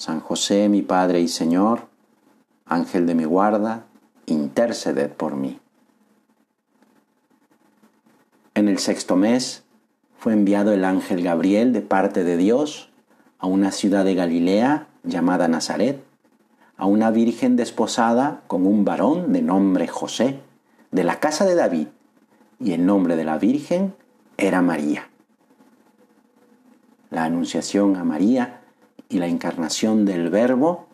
San José, mi Padre y Señor, Ángel de mi guarda, interceded por mí. En el sexto mes fue enviado el ángel Gabriel de parte de Dios a una ciudad de Galilea llamada Nazaret, a una virgen desposada con un varón de nombre José, de la casa de David, y el nombre de la virgen era María. La anunciación a María y la encarnación del Verbo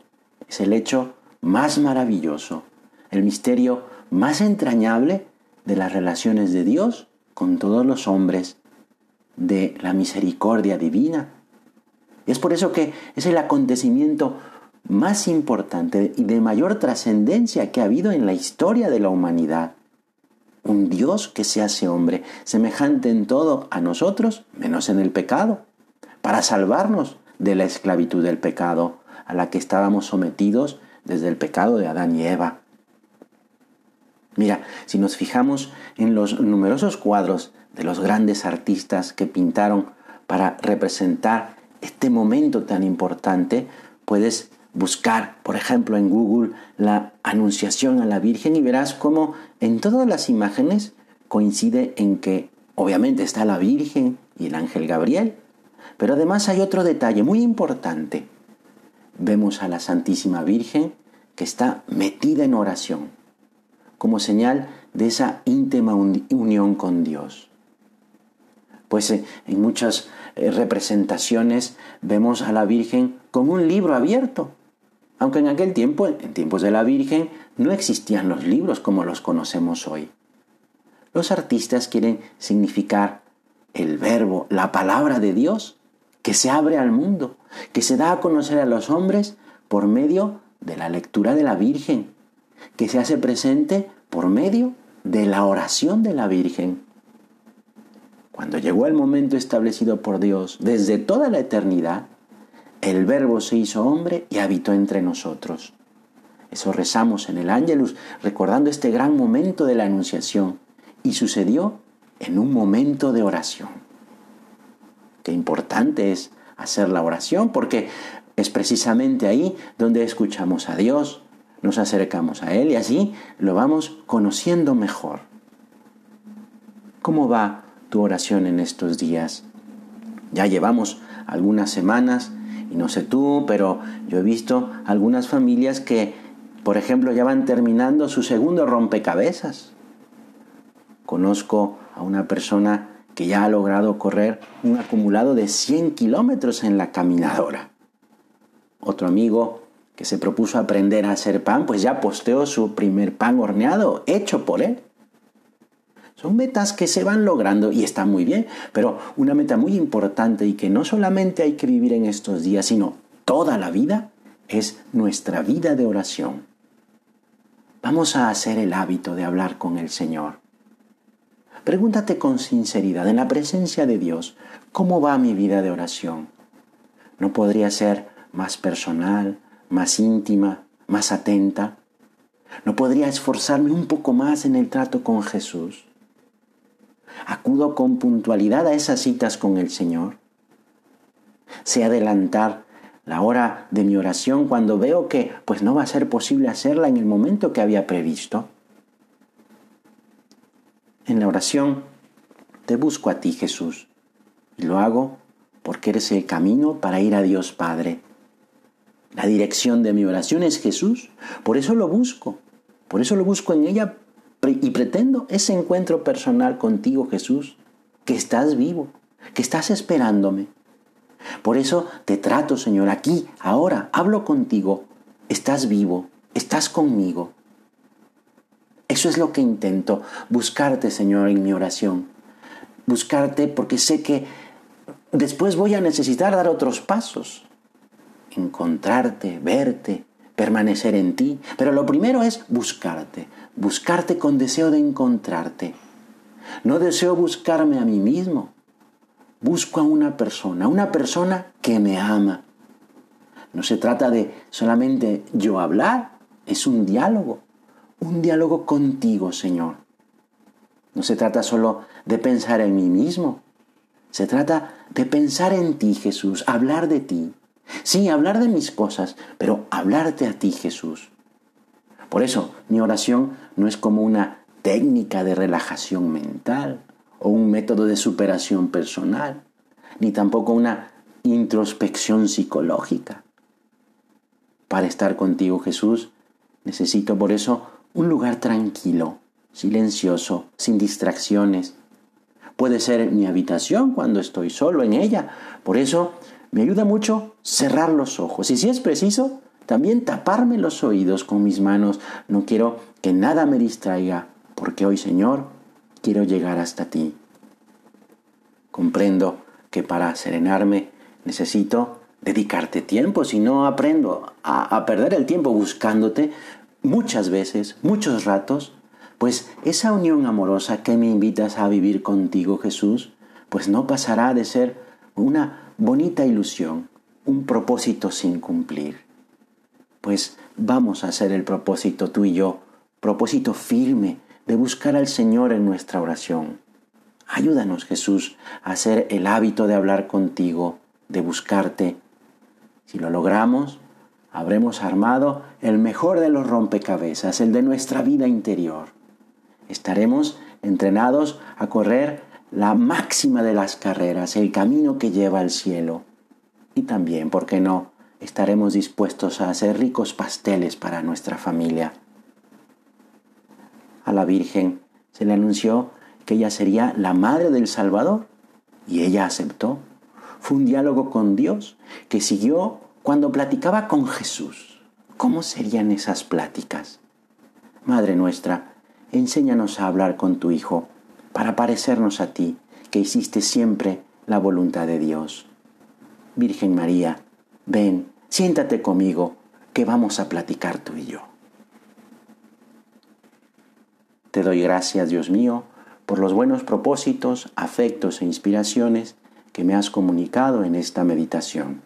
es el hecho más maravilloso, el misterio más entrañable de las relaciones de Dios con todos los hombres, de la misericordia divina. Es por eso que es el acontecimiento más importante y de mayor trascendencia que ha habido en la historia de la humanidad. Un Dios que se hace hombre, semejante en todo a nosotros, menos en el pecado, para salvarnos de la esclavitud del pecado a la que estábamos sometidos desde el pecado de Adán y Eva. Mira, si nos fijamos en los numerosos cuadros de los grandes artistas que pintaron para representar este momento tan importante, puedes buscar, por ejemplo, en Google la Anunciación a la Virgen y verás cómo en todas las imágenes coincide en que obviamente está la Virgen y el ángel Gabriel, pero además hay otro detalle muy importante. Vemos a la Santísima Virgen que está metida en oración, como señal de esa íntima unión con Dios. Pues eh, en muchas eh, representaciones vemos a la Virgen con un libro abierto, aunque en aquel tiempo, en tiempos de la Virgen, no existían los libros como los conocemos hoy. Los artistas quieren significar el verbo, la palabra de Dios, que se abre al mundo, que se da a conocer a los hombres por medio de la lectura de la Virgen, que se hace presente por medio de la oración de la Virgen. Cuando llegó el momento establecido por Dios desde toda la eternidad, el Verbo se hizo hombre y habitó entre nosotros. Eso rezamos en el Ángelus, recordando este gran momento de la Anunciación, y sucedió en un momento de oración. Qué importante es hacer la oración porque es precisamente ahí donde escuchamos a Dios, nos acercamos a Él y así lo vamos conociendo mejor. ¿Cómo va tu oración en estos días? Ya llevamos algunas semanas y no sé tú, pero yo he visto algunas familias que, por ejemplo, ya van terminando su segundo rompecabezas. Conozco a una persona que ya ha logrado correr un acumulado de 100 kilómetros en la caminadora. Otro amigo que se propuso aprender a hacer pan, pues ya posteó su primer pan horneado, hecho por él. Son metas que se van logrando y está muy bien, pero una meta muy importante y que no solamente hay que vivir en estos días, sino toda la vida, es nuestra vida de oración. Vamos a hacer el hábito de hablar con el Señor. Pregúntate con sinceridad, en la presencia de Dios, ¿cómo va mi vida de oración? ¿No podría ser más personal, más íntima, más atenta? ¿No podría esforzarme un poco más en el trato con Jesús? ¿Acudo con puntualidad a esas citas con el Señor? ¿Sé adelantar la hora de mi oración cuando veo que pues no va a ser posible hacerla en el momento que había previsto? En la oración te busco a ti, Jesús, y lo hago porque eres el camino para ir a Dios Padre. La dirección de mi oración es Jesús, por eso lo busco, por eso lo busco en ella y pretendo ese encuentro personal contigo, Jesús, que estás vivo, que estás esperándome. Por eso te trato, Señor, aquí, ahora, hablo contigo, estás vivo, estás conmigo. Eso es lo que intento, buscarte, Señor, en mi oración. Buscarte porque sé que después voy a necesitar dar otros pasos. Encontrarte, verte, permanecer en ti, pero lo primero es buscarte, buscarte con deseo de encontrarte. No deseo buscarme a mí mismo, busco a una persona, una persona que me ama. No se trata de solamente yo hablar, es un diálogo, un diálogo contigo, Señor. No se trata solo de pensar en mí mismo, se trata de pensar en ti, Jesús, hablar de ti. Sí, hablar de mis cosas, pero hablarte a ti, Jesús. Por eso, mi oración no es como una técnica de relajación mental o un método de superación personal, ni tampoco una introspección psicológica. Para estar contigo, Jesús, necesito por eso un lugar tranquilo, silencioso, sin distracciones. Puede ser mi habitación cuando estoy solo en ella. Por eso me ayuda mucho cerrar los ojos y si es preciso, también taparme los oídos con mis manos. No quiero que nada me distraiga, porque hoy, Señor, quiero llegar hasta ti. Comprendo que para serenarme necesito dedicarte tiempo, si no aprendo a, perder el tiempo buscándote muchas veces, muchos ratos, pues esa unión amorosa que me invitas a vivir contigo, Jesús, pues no pasará de ser una bonita ilusión, un propósito sin cumplir. Pues vamos a hacer el propósito tú y yo, propósito firme de buscar al Señor en nuestra oración. Ayúdanos, Jesús, a hacer el hábito de hablar contigo, de buscarte. Si lo logramos, habremos armado el mejor de los rompecabezas, el de nuestra vida interior. Estaremos entrenados a correr la máxima de las carreras, el camino que lleva al cielo. Y también, ¿por qué no?, estaremos dispuestos a hacer ricos pasteles para nuestra familia. A la Virgen se le anunció que ella sería la madre del Salvador y ella aceptó. Fue un diálogo con Dios que siguió cuando platicaba con Jesús. ¿Cómo serían esas pláticas? Madre nuestra, enséñanos a hablar con tu Hijo para parecernos a ti, que hiciste siempre la voluntad de Dios. Virgen María, ven, siéntate conmigo, que vamos a platicar tú y yo. Te doy gracias, Dios mío, por los buenos propósitos, afectos e inspiraciones que me has comunicado en esta meditación.